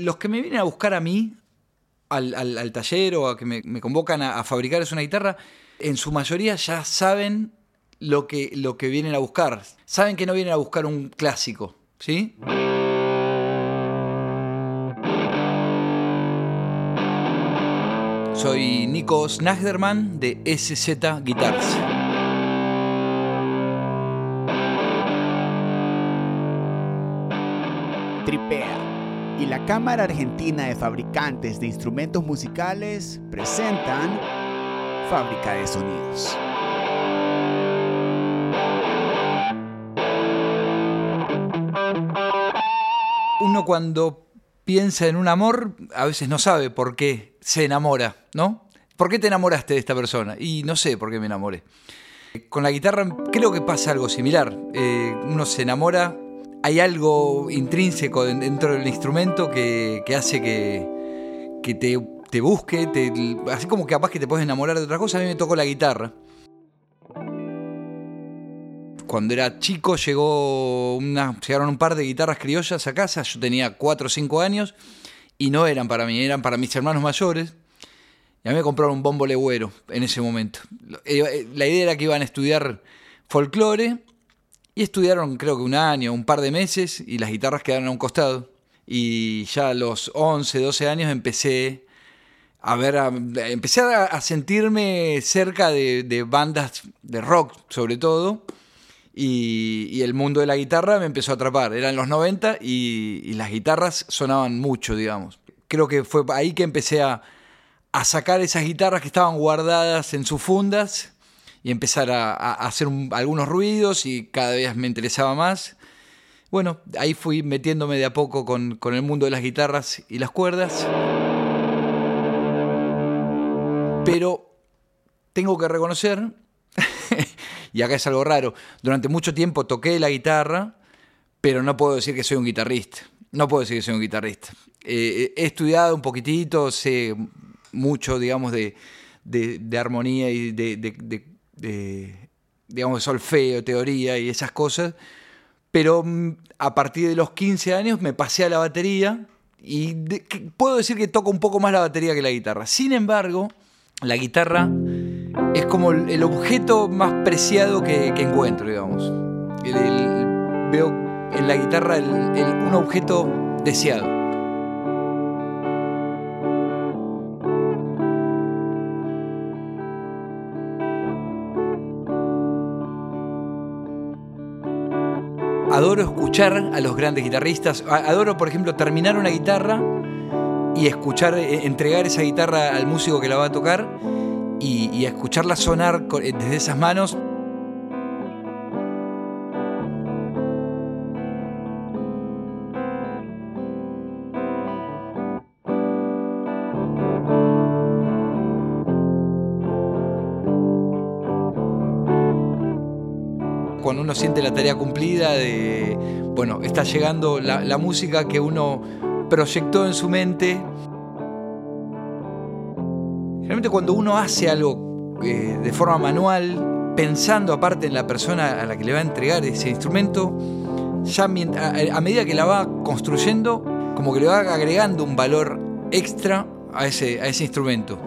Los que me vienen a buscar a mí, al, taller o a que me, convocan a, fabricar es una guitarra, en su mayoría ya saben lo que, lo que vienen a buscar. Saben que no vienen a buscar un clásico, ¿sí? Soy Nico Snagderman de SZ Guitars. Tripea y la Cámara Argentina de Fabricantes de Instrumentos Musicales presentan Fábrica de Sonidos. Uno cuando piensa en un amor, a veces no sabe por qué se enamora, ¿no? ¿Por qué te enamoraste de esta persona? Y no sé por qué me enamoré. Con la guitarra creo que pasa algo similar. Eh, uno se enamora, hay algo intrínseco dentro del instrumento que, hace que, te, busque, así como que capaz que te puedes enamorar de otra cosa. A mí me tocó la guitarra cuando era chico llegó una, llegaron un par de guitarras criollas a casa, yo tenía 4 o 5 años y no eran para mí, eran para mis hermanos mayores. Y a mí me compraron un bombo legüero en ese momento. Eh, eh, la idea era que iban a estudiar folclore y estudiaron creo que un año, un par de meses y las guitarras quedaron a un costado. Y ya a los 11, 12 años empecé a ver, empecé a, sentirme cerca de, de bandas de rock sobre todo y, el mundo de la guitarra me empezó a atrapar. Eran los 90 y, las guitarras sonaban mucho, digamos. Creo que fue ahí que empecé a, sacar esas guitarras que estaban guardadas en sus fundas y empezar a, hacer algunos ruidos y cada vez me interesaba más. Bueno, ahí fui metiéndome de a poco con, con el mundo de las guitarras y las cuerdas. Pero tengo que reconocer y acá es algo raro. Durante mucho tiempo toqué la guitarra, pero no puedo decir que soy un guitarrista. No puedo decir que soy un guitarrista. Eh, he estudiado un poquitito, sé mucho, digamos, de, armonía y de, digamos, de solfeo, teoría y esas cosas. Pero mm, a partir de los 15 años me pasé a la batería y puedo decir que toco un poco más la batería que la guitarra. Sin embargo, la guitarra es como el, objeto más preciado que, encuentro, digamos. veo en la guitarra un objeto deseado. Adoro escuchar a los grandes guitarristas. Adoro, por ejemplo, terminar una guitarra y escuchar, eh, entregar esa guitarra al músico que la va a tocar y, escucharla sonar eh, desde esas manos. Uno siente la tarea cumplida de, bueno, está llegando la música que uno proyectó en su mente Realmente cuando uno hace algo eh, de forma manual, pensando aparte en la persona a la que le va a entregar ese instrumento, ya a, medida que la va construyendo, como que le va agregando un valor extra a ese, a ese instrumento.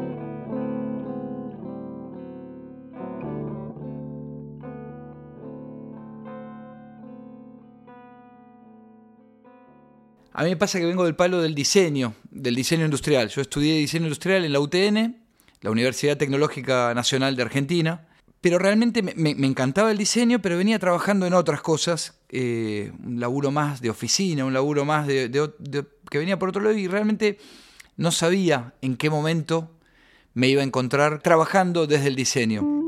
A mí me pasa que vengo del palo del diseño, del diseño industrial. Yo estudié diseño industrial en la UTN la Universidad Tecnológica Nacional de Argentina. Pero realmente me, encantaba el diseño, pero venía trabajando en otras cosas, eh, un laburo más de oficina, un laburo más de, que venía por otro lado y realmente no sabía en qué momento me iba a encontrar trabajando desde el diseño.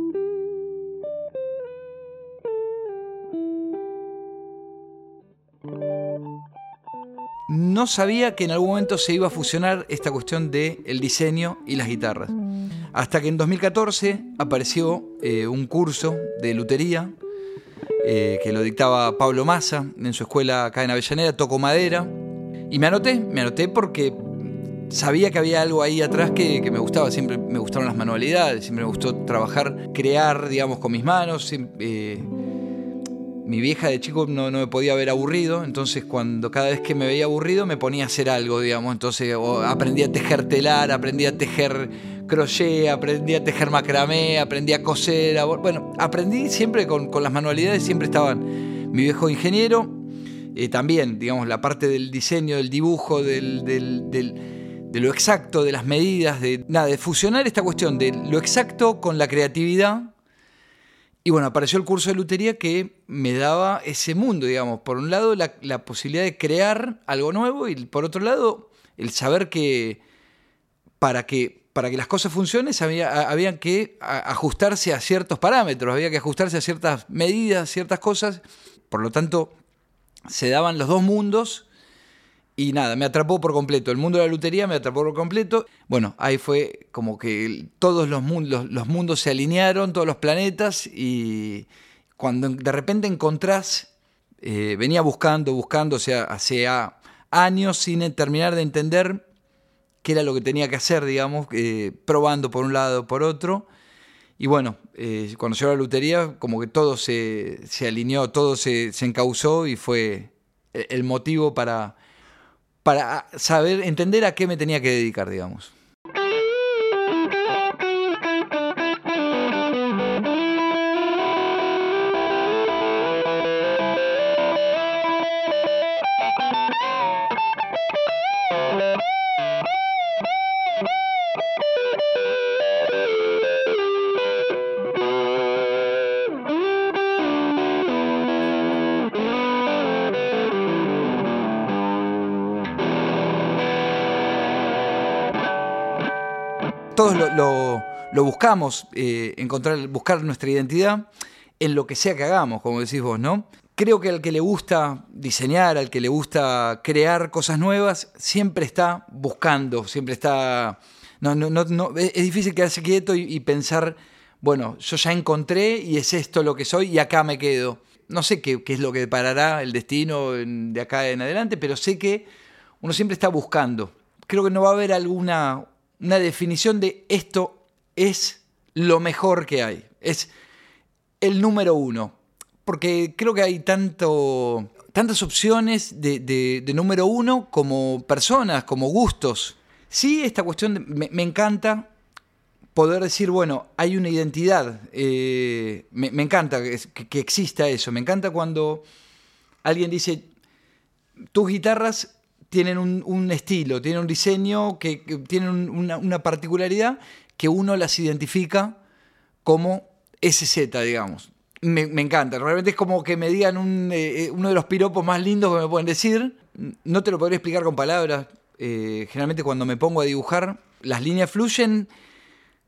No sabía que en algún momento se iba a fusionar esta cuestión del el diseño y las guitarras. Hasta que en 2014 apareció eh, un curso de lutería eh, que lo dictaba Pablo Massa en su escuela acá en Avellaneda, Toco Madera. Y me anoté, me anoté porque sabía que había algo ahí atrás que, me gustaba. Siempre me gustaron las manualidades, siempre me gustó trabajar, crear, digamos, con mis manos. Eh, mi vieja de chico no, me podía ver aburrido, entonces cuando cada vez que me veía aburrido me ponía a hacer algo, digamos. Entonces aprendí a tejer telar, aprendí a tejer crochet, aprendí a tejer macramé, aprendí a coser. bueno, aprendí siempre con, las manualidades, siempre estaban mi viejo ingeniero, eh, también, digamos, la parte del diseño, del dibujo, del, de lo exacto, de las medidas, de nada, de fusionar esta cuestión de lo exacto con la creatividad y bueno, apareció el curso de lutería que me daba ese mundo, digamos. Por un lado, la, posibilidad de crear algo nuevo y por otro lado, el saber que para que, para que las cosas funcionen había, había que ajustarse a ciertos parámetros, había que ajustarse a ciertas medidas, ciertas cosas. Por lo tanto, se daban los dos mundos y nada, me atrapó por completo. El mundo de la lutería me atrapó por completo. Bueno, ahí fue como que todos los mundos, los mundos se alinearon, todos los planetas, y cuando de repente encontrás, eh, venía buscando, buscando, o sea, hace años sin terminar de entender qué era lo que tenía que hacer, digamos, eh, probando por un lado, por otro. Y bueno, eh, cuando llegó la lutería, como que todo se, alineó, todo se, se encauzó y fue el motivo para para saber, entender a qué me tenía que dedicar, digamos. Lo, buscamos, eh, encontrar, buscar nuestra identidad en lo que sea que hagamos, como decís vos, ¿no? Creo que al que le gusta diseñar, al que le gusta crear cosas nuevas, siempre está buscando, siempre está... No, no, no, es difícil quedarse quieto y, pensar, bueno, yo ya encontré y es esto lo que soy y acá me quedo. No sé qué, qué es lo que parará el destino de acá en adelante, pero sé que uno siempre está buscando. Creo que no va a haber alguna una definición de esto es lo mejor que hay, es el número uno. Porque creo que hay tanto, tantas opciones de, número uno como personas, como gustos. Sí, esta cuestión me, encanta poder decir, bueno, hay una identidad. Eh, me, encanta que, exista eso. Me encanta cuando alguien dice, tus guitarras tienen un, estilo, tienen un diseño, que, tienen una, particularidad que uno las identifica como SZ, digamos. Me, encanta, realmente es como que me digan eh, eh, uno de los piropos más lindos que me pueden decir. No te lo podría explicar con palabras. Eh, generalmente cuando me pongo a dibujar, las líneas fluyen.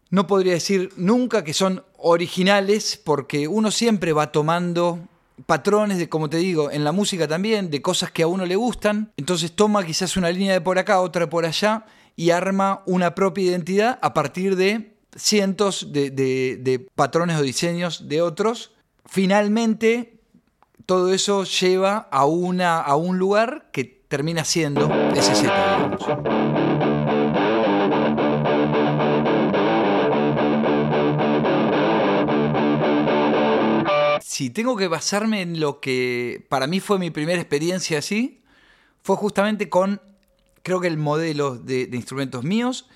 No podría decir nunca que son originales porque uno siempre va tomando patrones de, como te digo, en la música también, de cosas que a uno le gustan. Entonces toma quizás una línea de por acá, otra por allá, y arma una propia identidad a partir de cientos de, patrones o diseños de otros. Finalmente, todo eso lleva a, una, a un lugar que termina siendo ese digamos. Si tengo que basarme en lo que para mí fue mi primera experiencia así, fue justamente con, creo que el modelo de, instrumentos míos,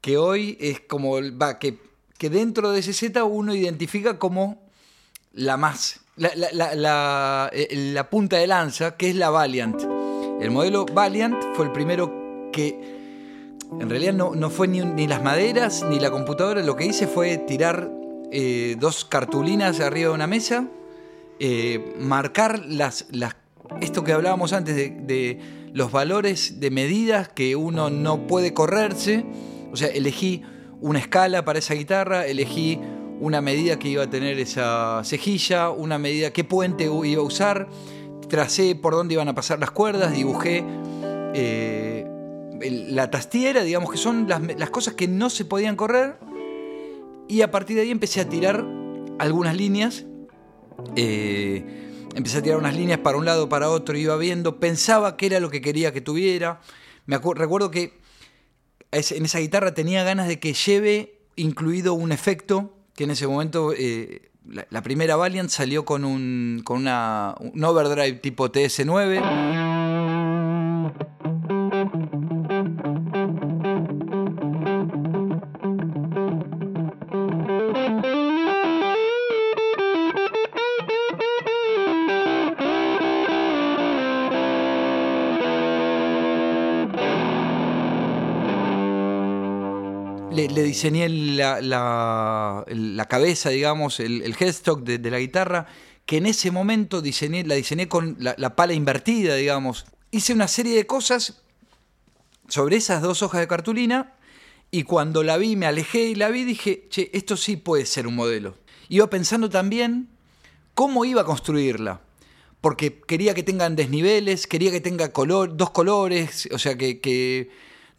que hoy es como, va, que, que dentro de Z uno identifica como la más, la, la, eh, punta de lanza, que es la Valiant. El modelo Valiant fue el primero que en realidad no, no fue ni, ni, las maderas ni la computadora, lo que hice fue tirar eh, dos cartulinas arriba de una mesa, eh, marcar las, esto que hablábamos antes de, los valores de medidas que uno no puede correrse. O sea, elegí una escala para esa guitarra, elegí una medida que iba a tener esa cejilla, una medida, qué puente iba a usar, tracé por dónde iban a pasar las cuerdas, dibujé eh, la tastiera, digamos que son las, cosas que no se podían correr y a partir de ahí empecé a tirar algunas líneas. Eh, empecé a tirar unas líneas para un lado, para otro, iba viendo, pensaba qué era lo que quería que tuviera. Me recuerdo que en esa guitarra tenía ganas de que lleve incluido un efecto que en ese momento eh, la, primera Valiant salió con un, con una, un overdrive tipo TS9. Diseñé la, la, cabeza, digamos, el, headstock de, la guitarra, que en ese momento diseñé, la diseñé con la, pala invertida, digamos. Hice una serie de cosas sobre esas dos hojas de cartulina y cuando la vi, me alejé y la vi, dije, che, esto sí puede ser un modelo. Iba pensando también cómo iba a construirla porque quería que tengan desniveles, quería que tenga color, dos colores, o sea, que, que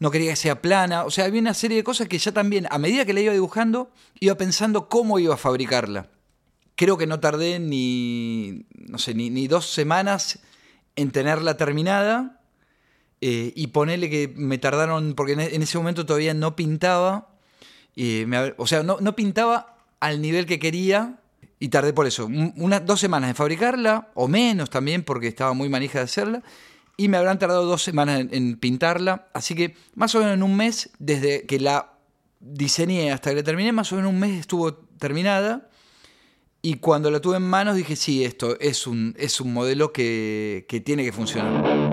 no quería que sea plana, o sea, había una serie de cosas que ya también, a medida que la iba dibujando, iba pensando cómo iba a fabricarla. Creo que no tardé ni, no sé, ni, dos semanas en tenerla terminada eh, y ponerle que me tardaron, porque en ese momento todavía no pintaba, o sea, no, no pintaba al nivel que quería, y tardé por eso, unas dos semanas en fabricarla, o menos también, porque estaba muy manija de hacerla, y me habrán tardado dos semanas en, pintarla. Así que más o menos en un mes, desde que la diseñé hasta que la terminé, más o menos un mes estuvo terminada. Y cuando la tuve en manos dije, sí, esto es un, es un modelo que, que tiene que funcionar.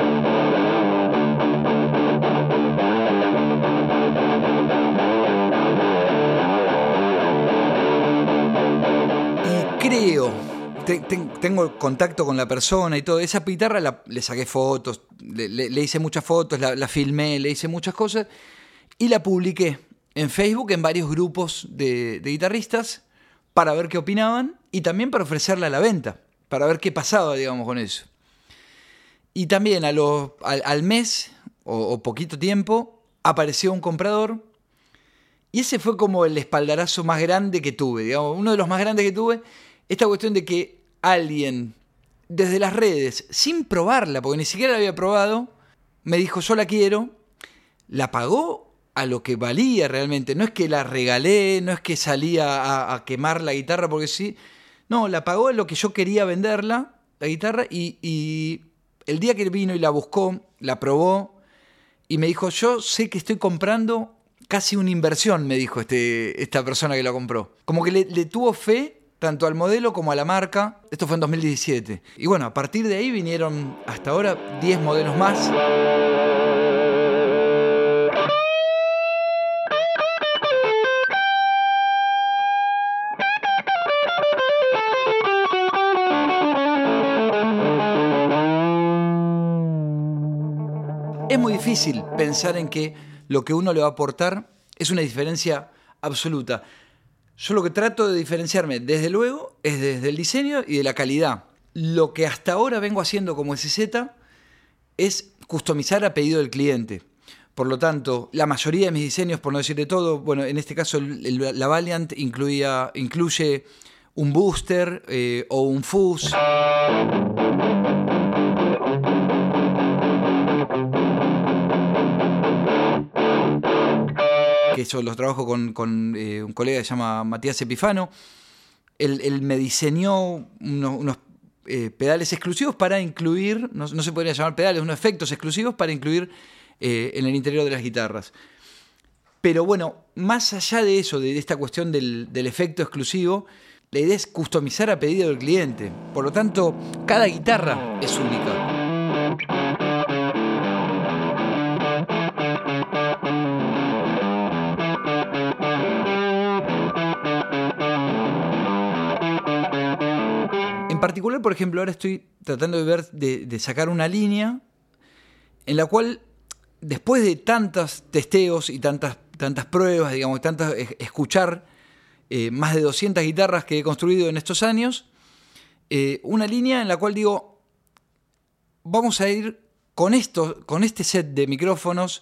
creo tengo contacto con la persona y todo. Esa guitarra le saqué fotos, le, hice muchas fotos, la, filmé, le hice muchas cosas y la publiqué en Facebook en varios grupos de, guitarristas para ver qué opinaban y también para ofrecerla a la venta, para ver qué pasaba, digamos, con eso. Y también al, mes o, poquito tiempo apareció un comprador y ese fue como el espaldarazo más grande que tuve, digamos, uno de los más grandes que tuve. Esta cuestión de que alguien desde las redes, sin probarla, porque ni siquiera la había probado, me dijo, yo la quiero, la pagó a lo que valía realmente. No es que la regalé, no es que salía a, quemar la guitarra porque sí. No, la pagó a lo que yo quería venderla, la guitarra, y, y el día que vino y la buscó, la probó, y me dijo, yo sé que estoy comprando casi una inversión, me dijo este, esta persona que la compró. Como que le, le tuvo fe tanto al modelo como a la marca. Esto fue en 2017. Y bueno, a partir de ahí vinieron hasta ahora 10 modelos más. Es muy difícil pensar en que lo que uno le va a aportar es una diferencia absoluta. Yo lo que trato de diferenciarme, desde luego, es desde el diseño y de la calidad. Lo que hasta ahora vengo haciendo como SZ es customizar a pedido del cliente. Por lo tanto, la mayoría de mis diseños, por no decir de todo, bueno, en este caso la Valiant incluía, incluye un booster eh, o un fuzz. Que yo los trabajo con, eh, un colega que se llama Matías Epifano. Él, me diseñó unos, eh, pedales exclusivos para incluir, no, se podría llamar pedales, unos efectos exclusivos para incluir eh, en el interior de las guitarras. Pero bueno, más allá de eso, de esta cuestión del, del efecto exclusivo, la idea es customizar a pedido del cliente. Por lo tanto, cada guitarra es única. Por ejemplo, ahora estoy tratando de ver, de, sacar una línea en la cual, después de tantos testeos y tantas, tantas pruebas, digamos, tantas, escuchar eh, más de 200 guitarras que he construido en estos años, eh, una línea en la cual digo, vamos a ir con, esto, con este set de micrófonos,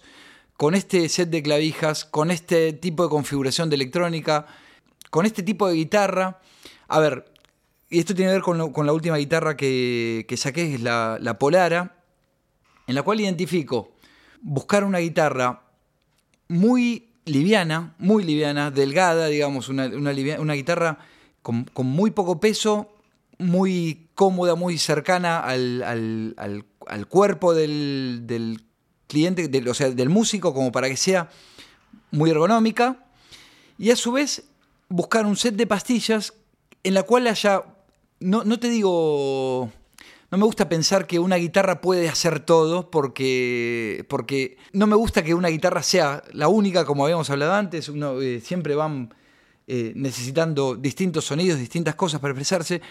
con este set de clavijas, con este tipo de configuración de electrónica, con este tipo de guitarra. A ver, y esto tiene que ver con, la última guitarra que, saqué, que es la, Polara, en la cual identifico buscar una guitarra muy liviana, muy liviana, delgada, digamos, una, una, guitarra con, muy poco peso, muy cómoda, muy cercana al, cuerpo del, cliente, o sea, del músico, como para que sea muy ergonómica. Y a su vez, buscar un set de pastillas en la cual haya, no, no te digo no me gusta pensar que una guitarra puede hacer todo porque, porque no me gusta que una guitarra sea la única, como habíamos hablado antes, uno, eh, siempre van eh, necesitando distintos sonidos, distintas cosas para expresarse,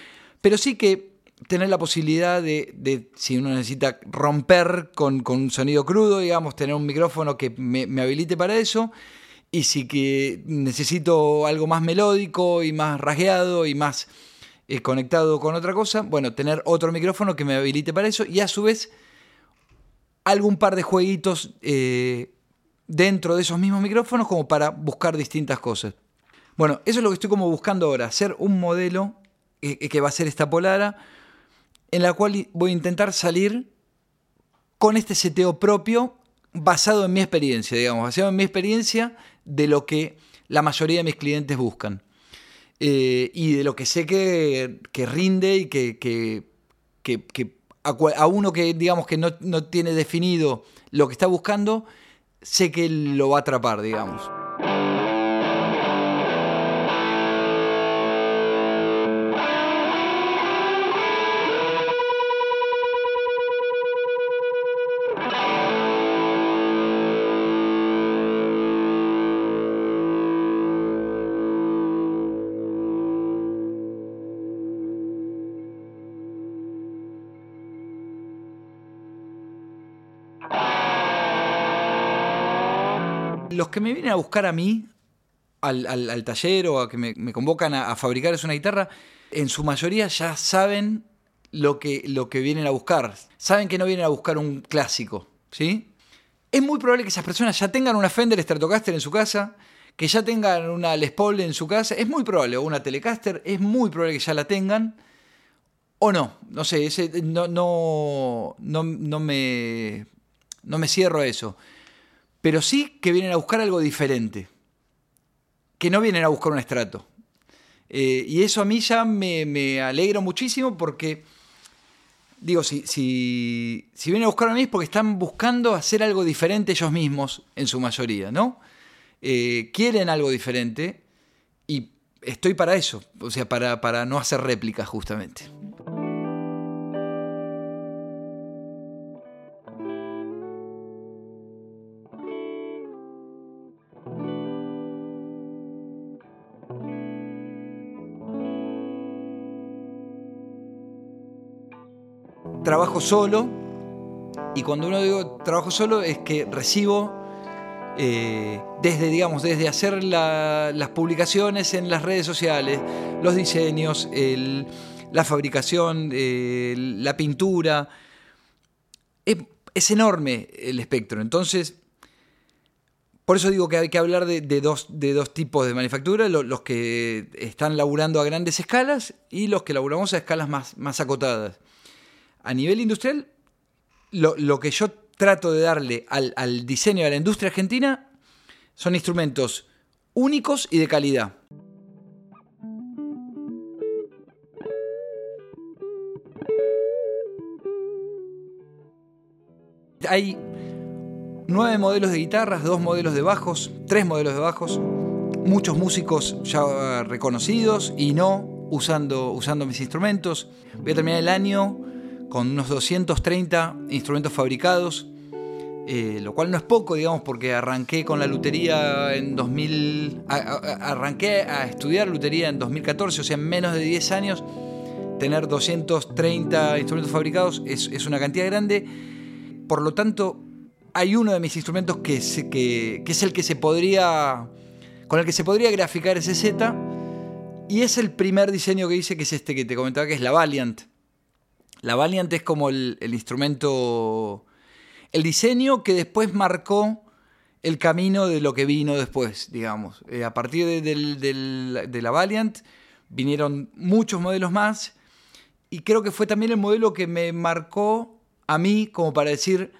pero sí que tener la posibilidad de, si uno necesita romper con, un sonido crudo, digamos, tener un micrófono que me, me habilite para eso, y si que necesito algo más melódico y más rasgueado y más eh, conectado con otra cosa, bueno, tener otro micrófono que me habilite para eso y a su vez algún par de jueguitos eh, dentro de esos mismos micrófonos como para buscar distintas cosas. Bueno, eso es lo que estoy como buscando ahora, hacer un modelo eh, que va a ser esta Polara, en la cual voy a intentar salir con este seteo propio basado en mi experiencia, digamos, basado en mi experiencia de lo que la mayoría de mis clientes buscan. Eh, y de lo que sé que, rinde y que, a, uno que digamos que no, no tiene definido lo que está buscando, sé que lo va a atrapar, digamos. Los que me vienen a buscar a mí, al, taller o a que me, convocan a, fabricar es una guitarra, en su mayoría ya saben lo que, lo que vienen a buscar. Saben que no vienen a buscar un clásico, ¿sí? Es muy probable que esas personas ya tengan una Fender Stratocaster en su casa, que ya tengan una Les Paul en su casa, es muy probable, o una Telecaster, es muy probable que ya la tengan, o no, no sé, ese, no, no, no, me, no me cierro a eso pero sí que vienen a buscar algo diferente, que no vienen a buscar un estrato. Eh, y eso a mí ya me, me alegra muchísimo porque, digo, si, si, vienen a buscar a mí es porque están buscando hacer algo diferente ellos mismos, en su mayoría, ¿no? Eh, quieren algo diferente y estoy para eso, o sea, para, para no hacer réplicas justamente. Trabajo solo, y cuando uno digo trabajo solo es que recibo eh, desde, digamos, desde hacer las publicaciones en las redes sociales, los diseños, la fabricación, la pintura. Es, enorme el espectro. Entonces, por eso digo que hay que hablar de, dos, de dos, tipos de manufactura, los, que están laburando a grandes escalas y los que laburamos a escalas más, más acotadas a nivel industrial, lo, que yo trato de darle al, diseño de la industria argentina son instrumentos únicos y de calidad. Hay nueve modelos de guitarras, dos modelos de bajos, tres modelos de bajos, muchos músicos ya reconocidos y no usando, usando mis instrumentos. Voy a terminar el año con unos 230 instrumentos fabricados, eh, lo cual no es poco, digamos, porque arranqué con la lutería en 2000, arranqué a estudiar lutería en 2014, o sea, en menos de 10 años, tener 230 instrumentos fabricados es, una cantidad grande, por lo tanto, hay uno de mis instrumentos que es el que se podría, con el que se podría graficar ese Z, y es el primer diseño que hice, que es este que te comentaba, que es la Valiant. La Valiant es como el, instrumento, el diseño que después marcó el camino de lo que vino después, digamos. Eh, a partir de, la Valiant vinieron muchos modelos más y creo que fue también el modelo que me marcó a mí como para decir,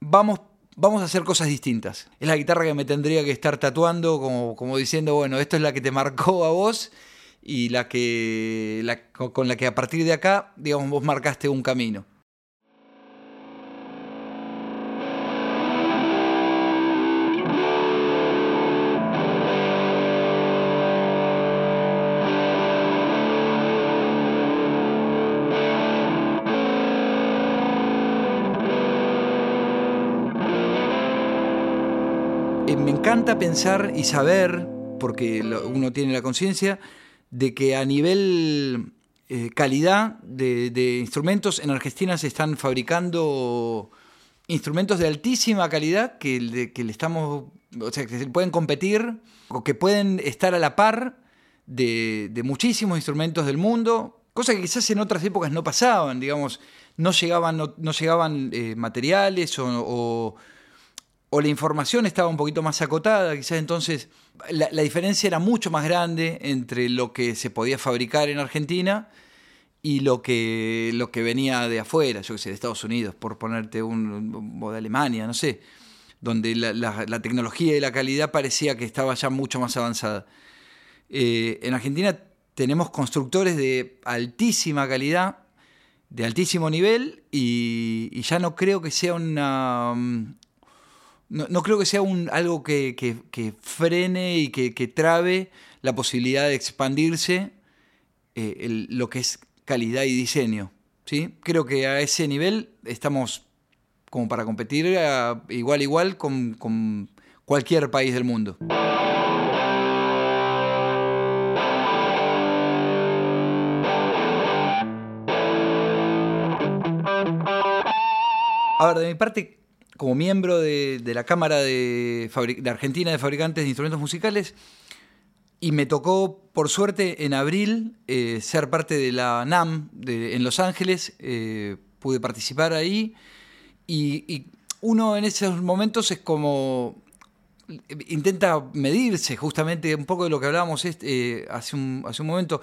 vamos, vamos a hacer cosas distintas. Es la guitarra que me tendría que estar tatuando como, como diciendo, bueno, esto es la que te marcó a vos y la que la, con la que a partir de acá, digamos, vos marcaste un camino. Eh, me encanta pensar y saber, porque uno tiene la conciencia, de que a nivel eh, calidad de, instrumentos en Argentina se están fabricando instrumentos de altísima calidad que, le estamos, o sea, que pueden competir o que pueden estar a la par de, muchísimos instrumentos del mundo, cosa que quizás en otras épocas no pasaban, digamos, no llegaban, no, llegaban eh, materiales o la información estaba un poquito más acotada, quizás entonces la, diferencia era mucho más grande entre lo que se podía fabricar en Argentina y lo que, lo que venía de afuera, yo que sé, de Estados Unidos, por ponerte un, o de Alemania, no sé, donde la, tecnología y la calidad parecía que estaba ya mucho más avanzada. Eh, en Argentina tenemos constructores de altísima calidad, de altísimo nivel, y ya no creo que sea una, no, creo que sea un, algo que, frene y que, trabe la posibilidad de expandirse eh, lo que es calidad y diseño. ¿sí? Creo que a ese nivel estamos como para competir igual igual con, con cualquier país del mundo. A ver, de mi parte, como miembro de, la Cámara de, Argentina de Fabricantes de Instrumentos Musicales y me tocó, por suerte, en abril eh, ser parte de la NAM en Los Ángeles. Eh, pude participar ahí y, uno en esos momentos es como intenta medirse, justamente un poco de lo que hablábamos este, hace, un, hace un momento,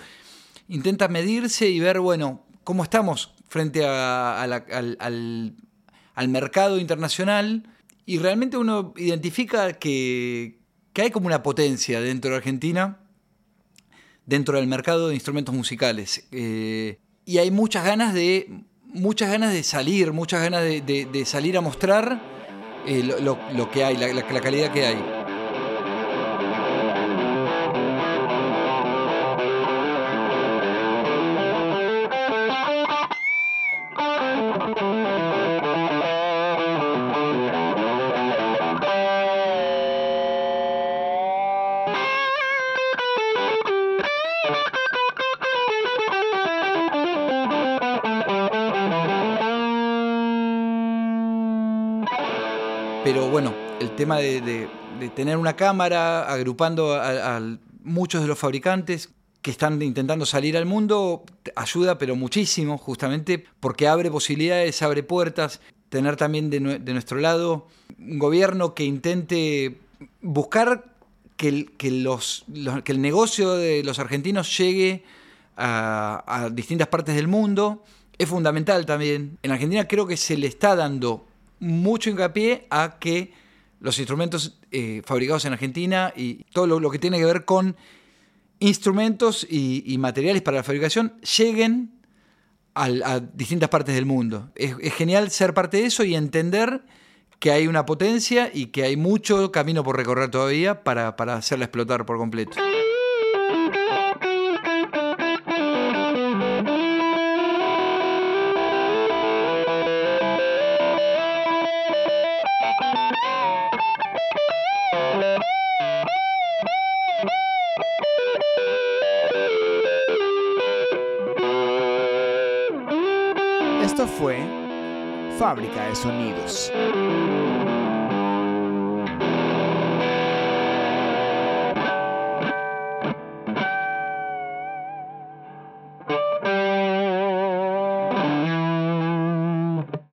intenta medirse y ver, bueno, cómo estamos frente al al mercado internacional y realmente uno identifica que, hay como una potencia dentro de Argentina, dentro del mercado de instrumentos musicales. Eh, y hay muchas ganas de, muchas ganas de salir, muchas ganas de, salir a mostrar eh, lo, que hay, la calidad que hay. Pero bueno, el tema de, tener una cámara agrupando a, muchos de los fabricantes que están intentando salir al mundo ayuda, pero muchísimo, justamente porque abre posibilidades, abre puertas. Tener también de, nuestro lado un gobierno que intente buscar que el, que el negocio de los argentinos llegue a, a distintas partes del mundo es fundamental también. En Argentina creo que se le está dando mucho hincapié a que los instrumentos eh, fabricados en Argentina y todo lo, que tiene que ver con instrumentos y, materiales para la fabricación lleguen a, distintas partes del mundo. Es, genial ser parte de eso y entender que hay una potencia y que hay mucho camino por recorrer todavía para, para hacerla explotar por completo. Fábrica de Sonidos.